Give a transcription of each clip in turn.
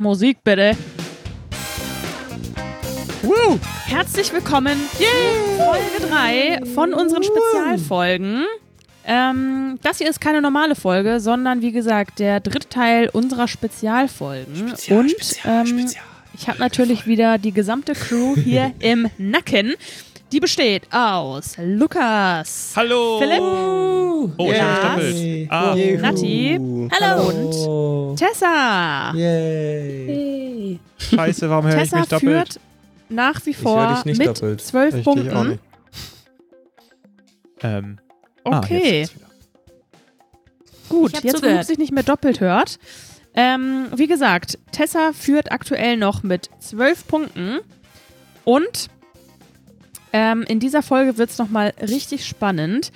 Musik bitte. Woo. Herzlich willkommen in Folge 3 von unseren Spezialfolgen. Ähm, das hier ist keine normale Folge, sondern wie gesagt der dritte Teil unserer Spezialfolgen. Spezial, Und Spezial, ähm, Spezial. ich habe natürlich wieder die gesamte Crew hier im Nacken. Die besteht aus Lukas, Hallo! Philipp, Oh, ich habe mich. Ah. Nati Hallo. und Tessa. Yay. scheiße, warum höre ich Tessa mich doppelt? führt nach wie Ich höre vor dich nicht mit doppelt. zwölf Richtig auch Punkten. nicht. Ähm, ah, jetzt Okay, wieder. gut. Jetzt, wo zugehört. Luke sich nicht mehr doppelt hört. Ähm, wie gesagt, Tessa führt aktuell noch mit zwölf Punkten. Und ähm, in dieser Folge wird es nochmal richtig spannend.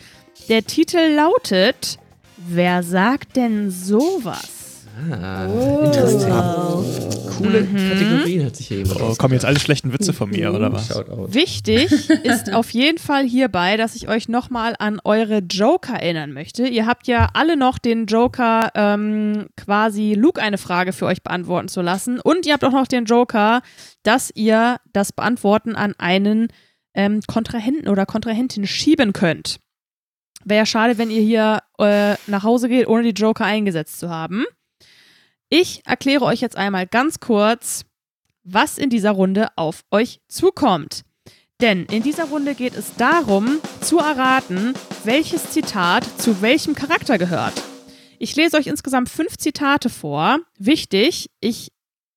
Der Titel lautet Wer sagt denn sowas? Ah, Oh. interessant. Coole Mhm. Kategorien hat sich hier jemand Oh, kommen jetzt alle schlechten Witze von mir, oder was? Wichtig ist auf jeden Fall hierbei, dass ich euch nochmal an eure Joker erinnern möchte. Ihr habt ja alle noch den Joker, ähm, quasi Luke eine Frage für euch beantworten zu lassen. Und ihr habt auch noch den Joker, dass ihr das Beantworten an einen ähm, Kontrahenten oder Kontrahentin schieben könnt. Wäre ja schade, wenn ihr hier äh, nach Hause geht, ohne die Joker eingesetzt zu haben. Ich erkläre euch jetzt einmal ganz kurz, was in dieser Runde auf euch zukommt. Denn in dieser Runde geht es darum, zu erraten, welches Zitat zu welchem Charakter gehört. Ich lese euch insgesamt fünf Zitate vor. Wichtig, ich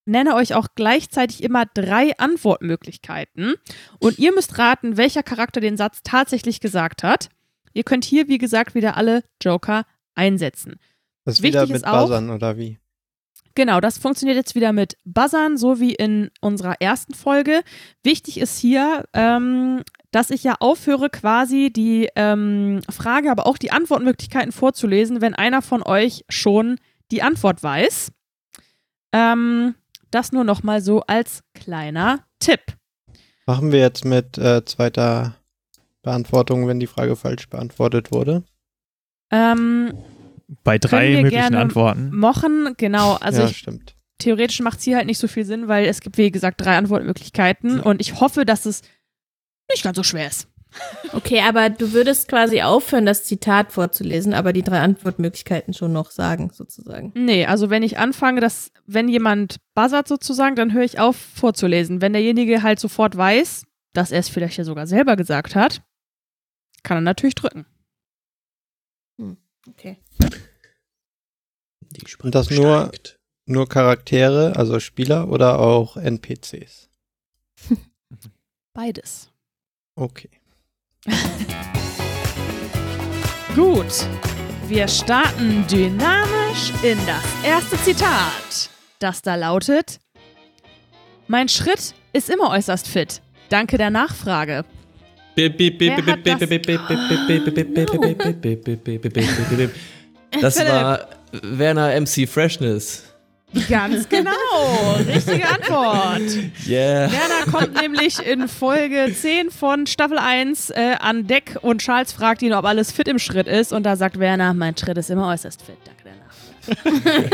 nenne euch auch gleichzeitig immer drei Antwortmöglichkeiten. Und ihr müsst raten, welcher Charakter den Satz tatsächlich gesagt hat. Ihr könnt hier, wie gesagt, wieder alle Joker einsetzen. Das ist Wichtig wieder mit ist auch- Buzzern, oder wie? Genau, das funktioniert jetzt wieder mit Buzzern, so wie in unserer ersten Folge. Wichtig ist hier, ähm, dass ich ja aufhöre, quasi die ähm, Frage, aber auch die Antwortmöglichkeiten vorzulesen, wenn einer von euch schon die Antwort weiß. Ähm, das nur noch mal so als kleiner Tipp. Machen wir jetzt mit äh, zweiter Beantwortung, wenn die Frage falsch beantwortet wurde. Ähm, Bei drei möglichen gerne Antworten. Mochen, genau, also ja, ich stimmt. theoretisch macht es hier halt nicht so viel Sinn, weil es gibt, wie gesagt, drei Antwortmöglichkeiten und ich hoffe, dass es nicht ganz so schwer ist. Okay, aber du würdest quasi aufhören, das Zitat vorzulesen, aber die drei Antwortmöglichkeiten schon noch sagen, sozusagen. Nee, also wenn ich anfange, dass, wenn jemand buzzert sozusagen, dann höre ich auf vorzulesen. Wenn derjenige halt sofort weiß, dass er es vielleicht ja sogar selber gesagt hat, kann er natürlich drücken. Okay. Die Und das nur- steigt. Nur Charaktere, also Spieler oder auch NPCs? Beides. Okay. Gut. Wir starten dynamisch in das erste Zitat, das da lautet: Mein Schritt ist immer äußerst fit. Danke der Nachfrage. Das- war Werner MC Freshness. Ganz genau. Richtige Antwort. Yeah. Werner kommt nämlich in Folge 10 von Staffel 1 äh, an Deck und Charles fragt ihn, ob alles fit im Schritt ist. Und da sagt Werner, mein Schritt ist immer äußerst fit. Danke der Nachfrage.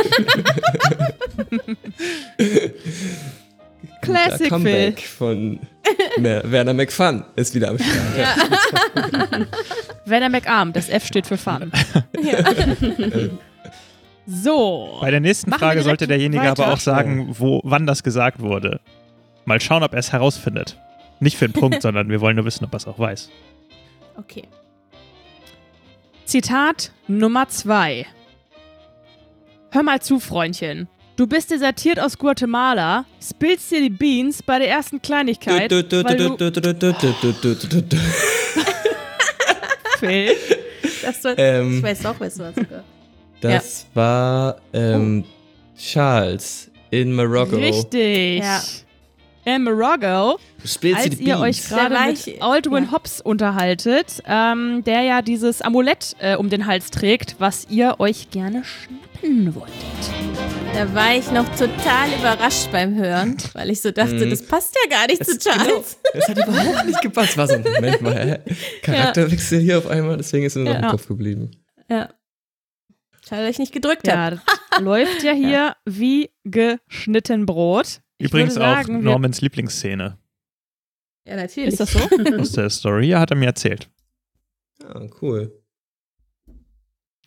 Classic Der Comeback Phil. von Werner McFun ist wieder am Start. Werner McArm, das F steht für Fun. so. Bei der nächsten Machen Frage sollte derjenige weiter. aber auch sagen, wo, wann das gesagt wurde. Mal schauen, ob er es herausfindet. Nicht für einen Punkt, sondern wir wollen nur wissen, ob er es auch weiß. Okay. Zitat Nummer 2. Hör mal zu, Freundchen. Du bist desertiert aus Guatemala, spillst dir die Beans bei der ersten Kleinigkeit, weil du... Phil, Das soll, Ähm, ich weiß auch, weißt du was sogar. Das war ähm, Charles in Marokko. richtig. Ja. In Morocco, Du spielst als ihr Beans. euch gerade mit Aldwin ja. Hobbs unterhaltet, ähm, der ja dieses Amulett äh, um den Hals trägt, was ihr euch gerne schnappen wolltet. Da war ich noch total überrascht beim Hören, weil ich so dachte, Mhm. das passt ja gar nicht zu Das- genau. Charles. Das hat überhaupt nicht gepasst. War so, Moment mal, hä? Charakterwechsel hier auf einmal, deswegen ist mir noch Ja. im Kopf geblieben. Ja. Schade, dass ich nicht gedrückt Ja, habe. läuft ja hier wie geschnitten Brot. Ich Übrigens auch sagen, wir- Normans Lieblingsszene Ja, natürlich. Ist das so? aus der Story. Ja, hat er mir erzählt. Ja, cool.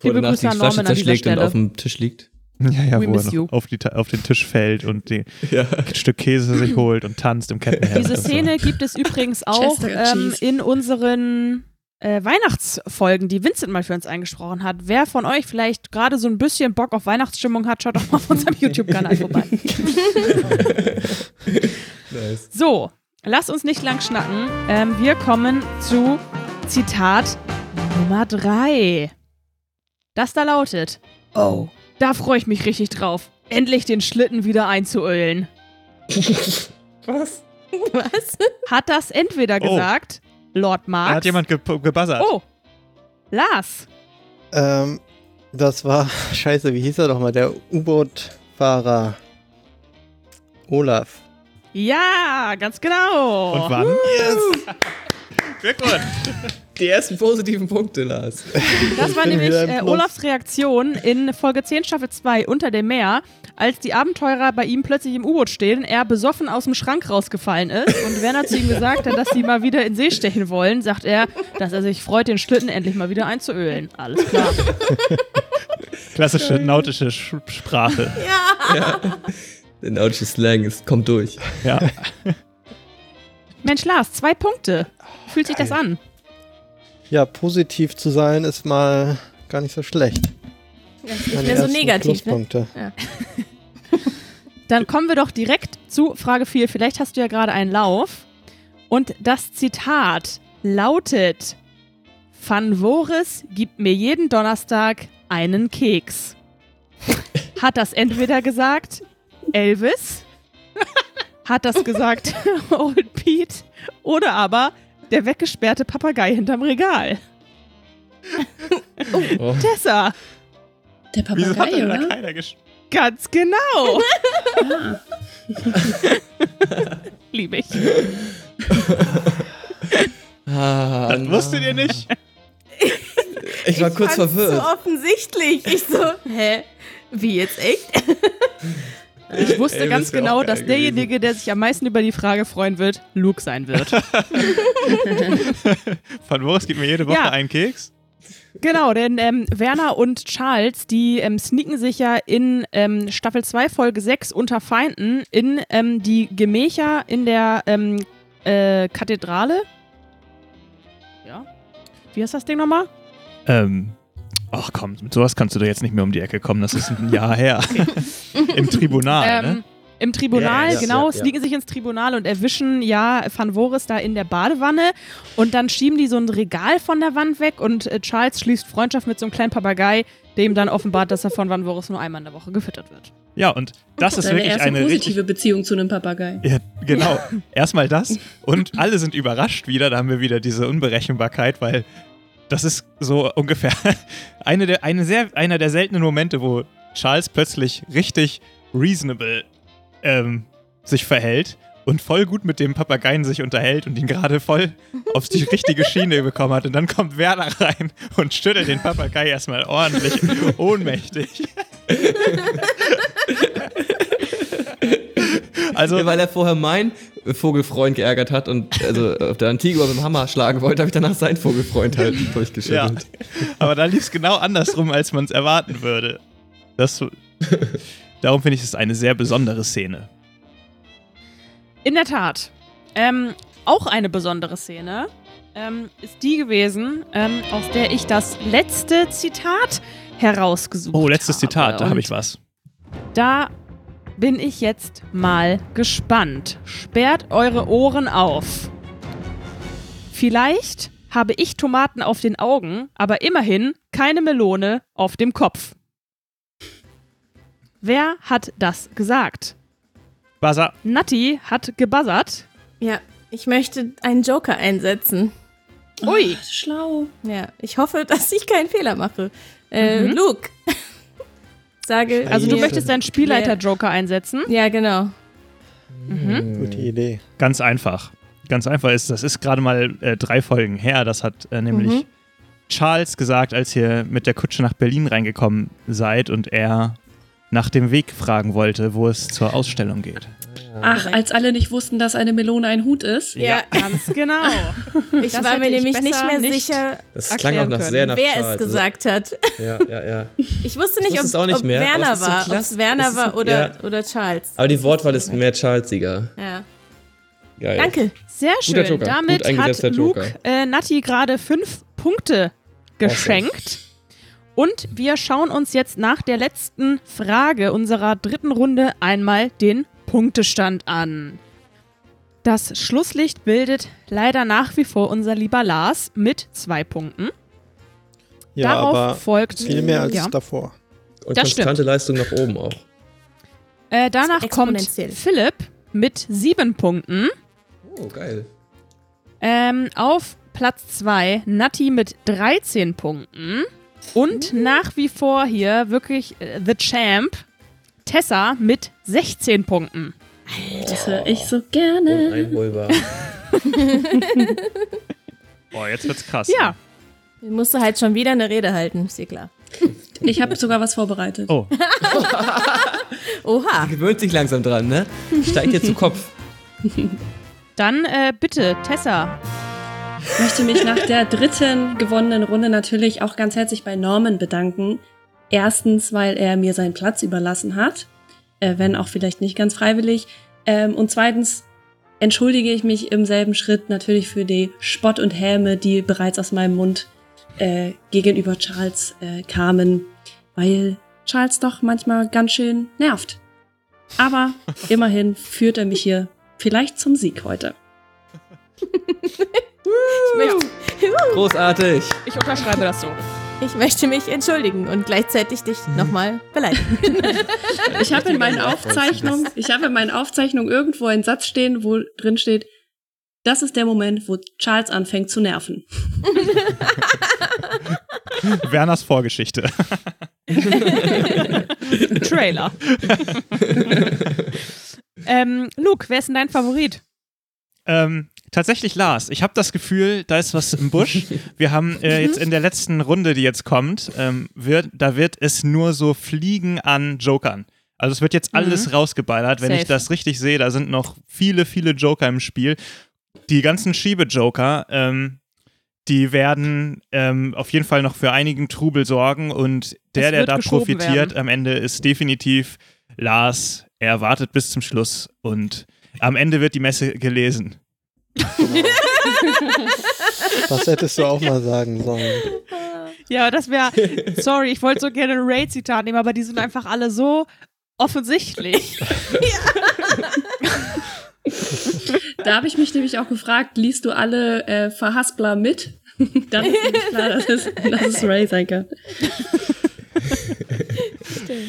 Liebe Wo danach Grüße die an Flasche Norman an dieser zerschlägt und auf dem Tisch liegt. Ja, ja, We wo er noch you. auf, die, auf den Tisch fällt und die, Ja. ein Stück Käse sich holt und tanzt im Kettenhemd. Diese und so. Szene gibt es übrigens auch ähm, in unseren äh, Weihnachtsfolgen, die Vincent mal für uns eingesprochen hat. Wer von euch vielleicht gerade so ein bisschen Bock auf Weihnachtsstimmung hat, schaut doch mal auf unserem YouTube-Kanal vorbei. Nice. So, lasst uns nicht lang schnacken. Ähm, wir kommen zu Zitat Nummer 3. Das da lautet: Oh, da freue ich mich richtig drauf, endlich den Schlitten wieder einzuölen. Was? Was? Hat das entweder Oh. gesagt Lord Marx? Da hat jemand ge gebuzzert. Oh, Lars. Ähm, das war, scheiße, wie hieß er doch mal? Der U-Boot-Fahrer. Olaf. Ja, ganz genau. Und wann? Yes! Glückwunsch! Die ersten positiven Punkte, Lars. Das war nämlich äh. Olafs Reaktion in Folge 10 Staffel 2 unter dem Meer, als die Abenteurer bei ihm plötzlich im U-Boot stehen, er besoffen aus dem Schrank rausgefallen ist und Werner zu ihm gesagt hat, dass sie mal wieder in See stechen wollen, sagt er, dass er sich freut, den Schlitten endlich mal wieder einzuölen. Alles klar. Klassische nautische Sch Sprache. Der nautische Slang ist, kommt durch. Ja. Mensch, Lars, zwei Punkte. Wie fühlt sich das an? Ja, positiv zu sein ist mal gar nicht so schlecht. Das ist nicht Meine mehr so negativ, ne? Pluspunkte. Dann kommen wir doch direkt zu Frage 4. Vielleicht hast du ja gerade einen Lauf. Und das Zitat lautet: Van Voris gibt mir jeden Donnerstag einen Keks. Hat das entweder gesagt Elvis, hat das gesagt Old Pete oder aber der weggesperrte Papagei hinterm Regal. Oh. Tessa, Der Wieso hat Papagei, denn da oder? keiner gesch ganz genau. Ah. Liebe ich. Ah, Das wusstet ihr nicht? Ich war kurz fand's verwirrt. so offensichtlich. Ich so, hä? Wie jetzt echt? Ich wusste Elvis ganz genau, dass derjenige, der sich am meisten über die Frage freuen wird, Luke sein wird. Von Boris gibt mir jede Woche Ja. einen Keks. genau, denn ähm, Werner und Charles, die ähm, sneaken sich ja in ähm, Staffel 2, Folge 6 unter Feinden in ähm, die Gemächer in der ähm, äh, Kathedrale. Ja. Wie heißt das Ding nochmal? Ähm, ach komm, mit sowas kannst du doch jetzt nicht mehr um die Ecke kommen. Das ist ein Jahr her. Im Tribunal, ähm, ne? Im Tribunal, Ja, ja, genau, ja, ja. sneaken sich ins Tribunal und erwischen ja Van Voris da in der Badewanne und dann schieben die so ein Regal von der Wand weg und äh, Charles schließt Freundschaft mit so einem kleinen Papagei, dem dann offenbart, dass er von Van Voris nur einmal in der Woche gefüttert wird. Ja, und das ist Seine wirklich erste eine richtig positive Beziehung zu einem Papagei. Ja, genau. Erstmal das. Und alle sind überrascht wieder. Da haben wir wieder diese Unberechenbarkeit, weil das ist so ungefähr eine der, eine sehr, einer der seltenen Momente, wo Charles plötzlich richtig reasonable ähm, sich verhält und voll gut mit dem Papageien sich unterhält und ihn gerade voll auf die richtige Schiene bekommen hat. Und dann kommt Werner rein und schüttelt den Papagei erstmal ordentlich ohnmächtig. Also, Ja, weil er vorher meinen Vogelfreund geärgert hat und also auf der Antigua mit dem Hammer schlagen wollte, habe ich danach seinen Vogelfreund halt Ja, durchgeschüttelt. aber da lief es genau andersrum, als man es erwarten würde. Das, darum finde ich es eine sehr besondere Szene. In der Tat. Ähm, auch eine besondere Szene ähm, ist die gewesen, ähm, aus der ich das letzte Zitat herausgesucht habe. Oh, letztes Zitat, da habe ich was. Da bin ich jetzt mal gespannt. Sperrt eure Ohren auf. Vielleicht habe ich Tomaten auf den Augen, aber immerhin keine Melone auf dem Kopf. Wer hat das gesagt? Buzzer. Natti hat gebuzzert. Ja, ich möchte einen Joker einsetzen. Ui. Oh, schlau. Ja, ich hoffe, dass ich keinen Fehler mache. Äh, Mhm. Luke. Sage. Also du möchtest deinen Spielleiter-Joker einsetzen. Ja, genau. Mhm. Gute Idee. Ganz einfach. Ganz einfach ist, das ist gerade mal äh, drei Folgen her. Das hat äh, nämlich Mhm. Charles gesagt, als ihr mit der Kutsche nach Berlin reingekommen seid und er nach dem Weg fragen wollte, wo es zur Ausstellung geht. Ach, als alle nicht wussten, dass eine Melone ein Hut ist. Ja, Ganz genau. ich Das war mir ich nämlich nicht mehr nicht sicher, Das klang auch nach können. sehr nach wer Charles. es gesagt hat. Ja, ja, ja. Ich wusste nicht, wusste ob, es auch nicht ob mehr, aber Werner es ist so war, ob es Werner ist war oder, ja. oder Charles. Aber die Wortwahl ist mehr Charlesiger. Ja. Geil. Danke. Sehr Guter schön. Joker. Damit hat Luke äh, Natti gerade fünf Punkte geschenkt. Und wir schauen uns jetzt nach der letzten Frage unserer dritten Runde einmal den Punktestand an. Das Schlusslicht bildet leider nach wie vor unser lieber Lars mit zwei Punkten. Ja, Darauf aber folgt viel mehr als ja. davor. Und Das konstante Leistung nach oben auch. Äh, danach kommt. Philipp mit sieben Punkten. Oh, geil. Ähm, auf Platz 2 Natti mit 13 Punkten. Und nach wie vor hier wirklich äh, The Champ, Tessa mit 16 Punkten. Das höre ich so gerne. Uneinholbar. Boah, jetzt wird's krass. Ja, Ich musste halt schon wieder eine Rede halten, ist dir klar. Ich habe sogar was vorbereitet. Oh, Oha. Gewöhnt sich langsam dran, ne? Steigt jetzt zu Kopf. dann äh, bitte, Tessa. Ich möchte mich nach der dritten gewonnenen Runde natürlich auch ganz herzlich bei Norman bedanken. Erstens, weil er mir seinen Platz überlassen hat, äh, wenn auch vielleicht nicht ganz freiwillig. Ähm, und zweitens entschuldige ich mich im selben Schritt natürlich für die Spott und Häme, die bereits aus meinem Mund äh, gegenüber Charles äh, kamen, weil Charles doch manchmal ganz schön nervt. Aber immerhin führt er mich hier vielleicht zum Sieg heute. Ich möchte, Großartig. Ich unterschreibe das so. Ich möchte mich entschuldigen und gleichzeitig dich nochmal beleidigen. Ich habe in meinen Aufzeichnungen, ich habe in meinen Aufzeichnungen irgendwo einen Satz stehen, wo drin steht, das ist der Moment, wo Charles anfängt zu nerven. Werners Vorgeschichte. Trailer. ähm, Luke, wer ist denn dein Favorit? Ähm, tatsächlich Lars. Ich habe das Gefühl, da ist was im Busch. Wir haben äh, jetzt in der letzten Runde, die jetzt kommt, ähm, wird, da wird es nur so Fliegen an Jokern. Also es wird jetzt alles rausgeballert. Wenn ich Safe. das richtig sehe, da sind noch viele, viele Joker im Spiel. Die ganzen Schiebe-Joker, ähm, die werden ähm, auf jeden Fall noch für einigen Trubel sorgen und der, der da profitiert werden. am Ende, ist definitiv Lars. Er wartet bis zum Schluss und am Ende wird die Messe gelesen. Das hättest du auch mal sagen sollen. Ja, das wäre. Sorry, ich wollte so gerne ein Raid-Zitat nehmen, aber die sind einfach alle so offensichtlich. Da habe ich mich nämlich auch gefragt, liest du alle äh, Verhaspler mit? Dann ist nämlich klar, dass es, dass es Ray sein kann.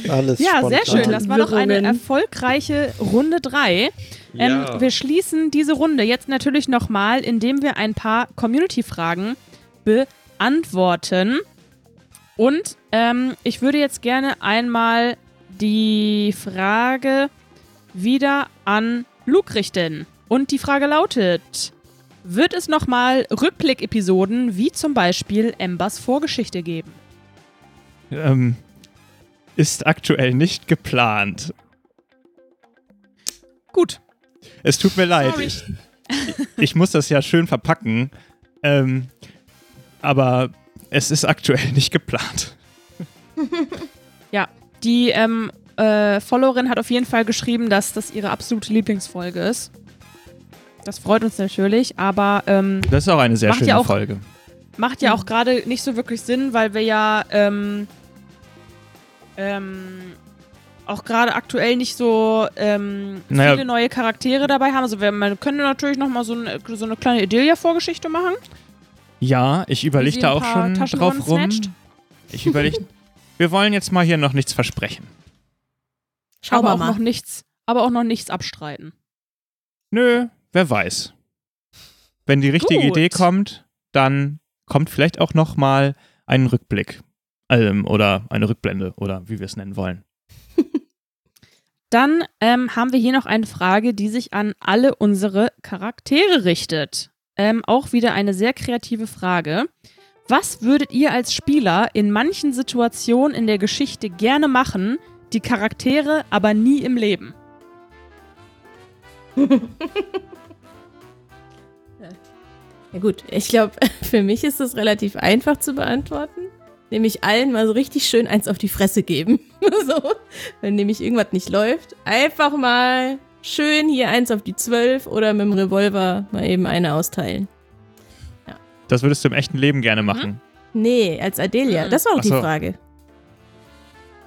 Alles Ja, sehr spontan. schön. Das war doch eine erfolgreiche Runde 3. Ähm, Ja. Wir schließen diese Runde jetzt natürlich nochmal, indem wir ein paar Community-Fragen beantworten. Und ähm, ich würde jetzt gerne einmal die Frage wieder an Luke richten. Und die Frage lautet: Wird es nochmal Rückblick-Episoden wie zum Beispiel Embers Vorgeschichte geben? Ähm, ist aktuell nicht geplant. Gut. Es tut mir leid. Ich, ich muss das ja schön verpacken. Ähm, aber es ist aktuell nicht geplant. Ja, die ähm, äh, Followerin hat auf jeden Fall geschrieben, dass das ihre absolute Lieblingsfolge ist. Das freut uns natürlich, aber ähm, Das ist auch eine sehr Macht schöne ja auch- Folge. macht ja auch gerade nicht so wirklich Sinn, weil wir ja ähm, ähm, auch gerade aktuell nicht so ähm, Naja. viele neue Charaktere dabei haben. Also wir man könnte natürlich noch mal so, ein, so eine kleine Idilia-Vorgeschichte machen. Ja, ich überlege da auch schon drauf rum. snatcht. Ich überlege. wir wollen jetzt mal hier noch nichts versprechen. Schauen aber auch mal. noch nichts, aber auch noch nichts abstreiten. Nö, wer weiß. Wenn die richtige Gut. Idee kommt, dann kommt vielleicht auch noch mal ein Rückblick. Ähm, oder eine Rückblende oder wie wir es nennen wollen. Dann ähm, haben wir hier noch eine Frage, die sich an alle unsere Charaktere richtet. Ähm, auch wieder eine sehr kreative Frage. Was würdet ihr als Spieler in manchen Situationen in der Geschichte gerne machen, die Charaktere aber nie im Leben. Ja gut, ich glaube, für mich ist das relativ einfach zu beantworten. Nämlich allen mal so richtig schön eins auf die Fresse geben. so, wenn nämlich irgendwas nicht läuft. Einfach mal schön hier eins auf die zwölf oder mit dem Revolver mal eben eine austeilen. Das würdest du im echten Leben gerne machen. Nee, als Adelia. Mhm. Das war doch Ach die so. Frage.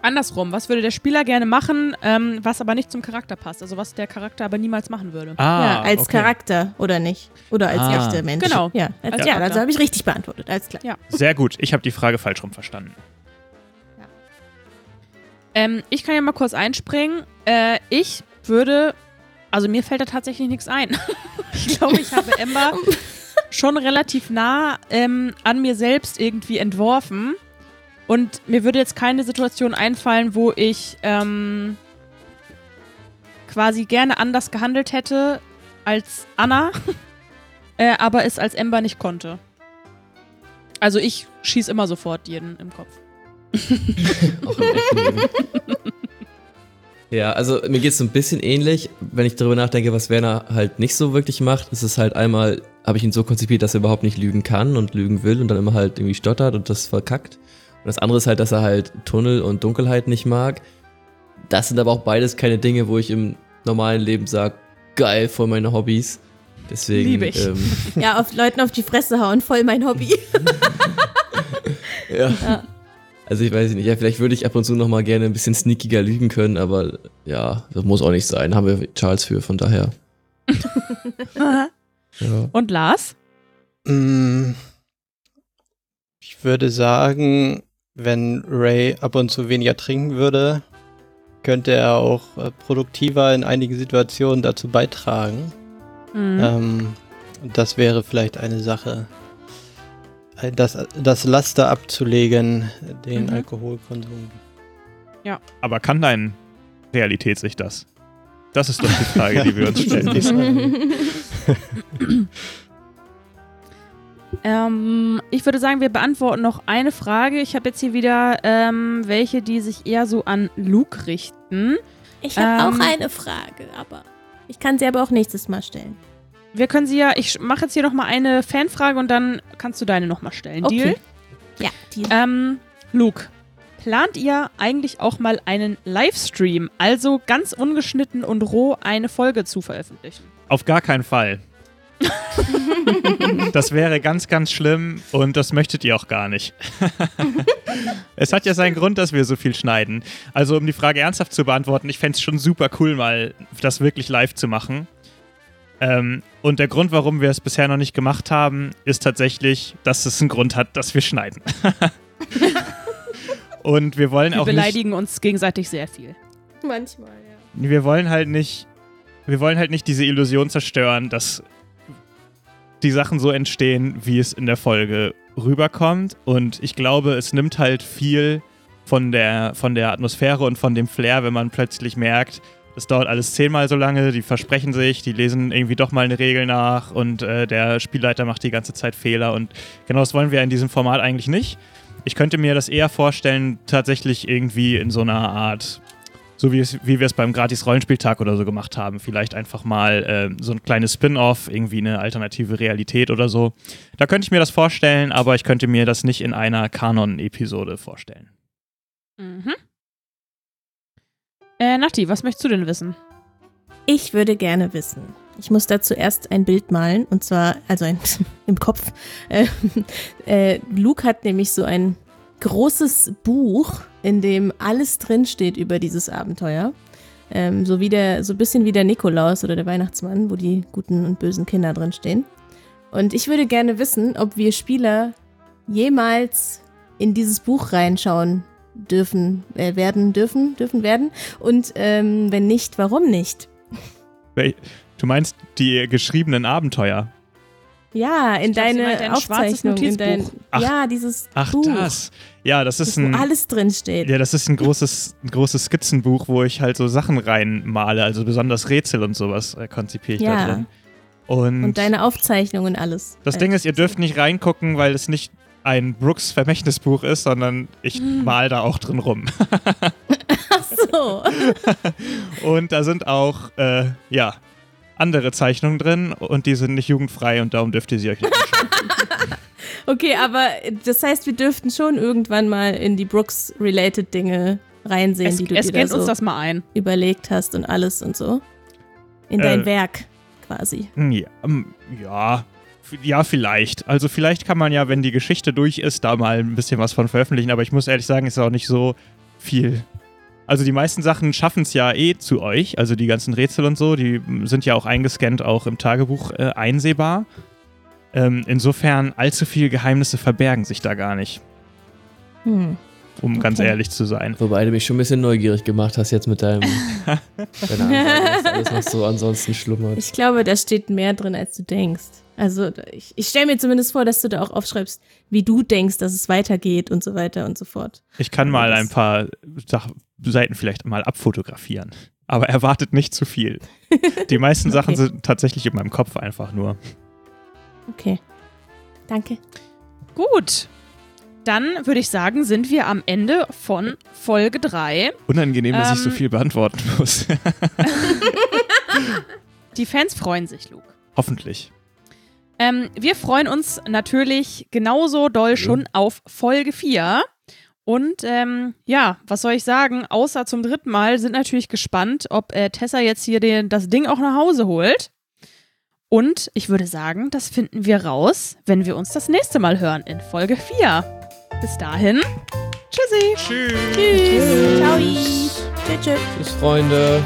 Andersrum, was würde der Spieler gerne machen, ähm, was aber nicht zum Charakter passt? Also was der Charakter aber niemals machen würde. Ah, ja, als okay. Charakter oder nicht? Oder als Ah. echter Mensch. Genau. Ja, als, Als ja also habe ich richtig beantwortet. Alles klar. Ja. Sehr gut. Ich habe die Frage falsch rum verstanden. Ähm, ich kann ja mal kurz einspringen. Äh, ich würde, also mir fällt da tatsächlich nichts ein. ich glaube, ich habe Ember schon relativ nah ähm, an mir selbst irgendwie entworfen. Und mir würde jetzt keine Situation einfallen, wo ich ähm, quasi gerne anders gehandelt hätte als Anna, äh, aber es als Ember nicht konnte. Also ich schieß immer sofort jeden im Kopf. Auch im echten Leben. Ja, also mir geht es so ein bisschen ähnlich. Wenn ich darüber nachdenke, was Werner halt nicht so wirklich macht, ist es halt einmal, habe ich ihn so konzipiert, dass er überhaupt nicht lügen kann und lügen will und dann immer halt irgendwie stottert und das verkackt. Und das andere ist halt, dass er halt Tunnel und Dunkelheit nicht mag. Das sind aber auch beides keine Dinge, wo ich im normalen Leben sage, geil, voll meine Hobbys. Deswegen, Lieb ich. Ähm, Ja, auf Leuten auf die Fresse hauen, voll mein Hobby. ja. Ja. Also ich weiß nicht, ja, vielleicht würde ich ab und zu noch mal gerne ein bisschen sneakiger lügen können, aber ja, das muss auch nicht sein. Haben wir Charles für, von daher. Ja. Und Lars? Mm, Ich würde sagen, wenn Ray ab und zu weniger trinken würde, könnte er auch äh, produktiver in einigen Situationen dazu beitragen. Mhm. Ähm, und das wäre vielleicht eine Sache, das, das Laster abzulegen, den Mhm. Alkoholkonsum. Aber kann dein Realität sich das? Das ist doch die Frage, die wir uns stellen. Ähm, ich würde sagen, wir beantworten noch eine Frage. Ich habe jetzt hier wieder ähm, welche, die sich eher so an Luke richten. Ich habe Ähm. auch eine Frage, aber ich kann sie aber auch nächstes Mal stellen. Wir können sie ja, ich mache jetzt hier noch mal eine Fanfrage und dann kannst du deine noch mal stellen. Okay. Deal? Ja, die Ähm, Luke, plant ihr eigentlich auch mal einen Livestream, also ganz ungeschnitten und roh eine Folge zu veröffentlichen? Auf gar keinen Fall. das wäre ganz, ganz schlimm und das möchtet ihr auch gar nicht. es hat ja seinen Grund, dass wir so viel schneiden. Also, um die Frage ernsthaft zu beantworten, ich fände es schon super cool, mal das wirklich live zu machen. Ähm, und der Grund, warum wir es bisher noch nicht gemacht haben, ist tatsächlich, dass es einen Grund hat, dass wir schneiden. und wir wollen Wir auch nicht. beleidigen uns gegenseitig sehr viel. manchmal, ja. wir wollen halt nicht, wir wollen halt nicht diese Illusion zerstören, dass die Sachen so entstehen, wie es in der Folge rüberkommt. Und ich glaube, es nimmt halt viel von der, von der Atmosphäre und von dem Flair, wenn man plötzlich merkt, das dauert alles zehnmal so lange, die versprechen sich, die lesen irgendwie doch mal eine Regel nach und äh, der Spielleiter macht die ganze Zeit Fehler. Und genau das wollen wir in diesem Format eigentlich nicht. Ich könnte mir das eher vorstellen, tatsächlich irgendwie in so einer Art so wie, wie wir es beim Gratis-Rollenspieltag oder so gemacht haben. Vielleicht einfach mal äh, so ein kleines Spin-off, irgendwie eine alternative Realität oder so. Da könnte ich mir das vorstellen, aber ich könnte mir das nicht in einer Kanon-Episode vorstellen. Mhm. Äh, Nati, was möchtest du denn wissen? Ich würde gerne wissen. Ich muss dazu erst ein Bild malen, und zwar, also ein, im Kopf. Äh, äh, Luke hat nämlich so ein großes Buch, in dem alles drinsteht über dieses Abenteuer. Ähm, so wie der, so ein bisschen wie der Nikolaus oder der Weihnachtsmann, wo die guten und bösen Kinder drinstehen. Und ich würde gerne wissen, ob wir Spieler jemals in dieses Buch reinschauen dürfen, äh, werden, dürfen, dürfen werden. Und ähm, wenn nicht, warum nicht? Du meinst die geschriebenen Abenteuer? Ja, in Ich glaub, deine schwarzes Aufzeichnung, in dein. Ach. ja, dieses Ach, Buch, das. Ja, das ist wo ein. alles drin steht. Ja, das ist ein großes, ein großes Skizzenbuch, wo ich halt so Sachen reinmale, also besonders Rätsel und sowas äh, konzipiere ich Ja. da drin. Und, Und deine Aufzeichnungen alles. das Äh, Ding ist, ihr dürft nicht reingucken, weil es nicht ein Brooks Vermächtnisbuch ist, sondern ich Hm. mal da auch drin rum. Ach so. Und da sind auch, äh, ja, andere Zeichnungen drin und die sind nicht jugendfrei und darum dürft ihr sie euch nicht anschauen. Okay, aber das heißt, wir dürften schon irgendwann mal in die Brooks-related Dinge reinsehen, Es, die du es dir da so uns das mal ein. überlegt hast und alles und so. In dein Äh. Werk quasi. Ja, ähm, ja, ja, vielleicht. Also vielleicht kann man ja, wenn die Geschichte durch ist, da mal ein bisschen was von veröffentlichen, aber ich muss ehrlich sagen, es ist auch nicht so viel. Also die meisten Sachen schaffen es ja eh zu euch, also die ganzen Rätsel und so, die sind ja auch eingescannt, auch im Tagebuch äh, einsehbar. Ähm, insofern, allzu viele Geheimnisse verbergen sich da gar nicht, Hm. um ganz Okay. ehrlich zu sein. Wobei du mich schon ein bisschen neugierig gemacht hast jetzt mit deinem deiner Ansage, was alles noch so ansonsten schlummert. Ich glaube, da steht mehr drin, als du denkst. Also ich, ich stelle mir zumindest vor, dass du da auch aufschreibst, wie du denkst, dass es weitergeht und so weiter und so fort. Ich kann mal Das- ein paar Sach- Seiten vielleicht mal abfotografieren. Aber erwartet nicht zu viel. Die meisten Sachen Okay. sind tatsächlich in meinem Kopf einfach nur. Okay. Danke. Gut. Dann würde ich sagen, sind wir am Ende von Folge 3. Unangenehm, dass ich so Ähm. viel beantworten muss. Die Fans freuen sich, Luke. Hoffentlich. Ähm, wir freuen uns natürlich genauso doll schon auf Folge 4. Und ähm, ja, was soll ich sagen? Außer zum dritten Mal sind natürlich gespannt, ob äh, Tessa jetzt hier den, das Ding auch nach Hause holt. Und ich würde sagen, das finden wir raus, wenn wir uns das nächste Mal hören in Folge 4. Bis dahin, tschüssi. Tschüss. Tschüss. Ciao. Tschüss. tschüss. Tschüss, Freunde.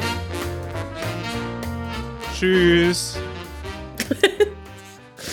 Tschüss.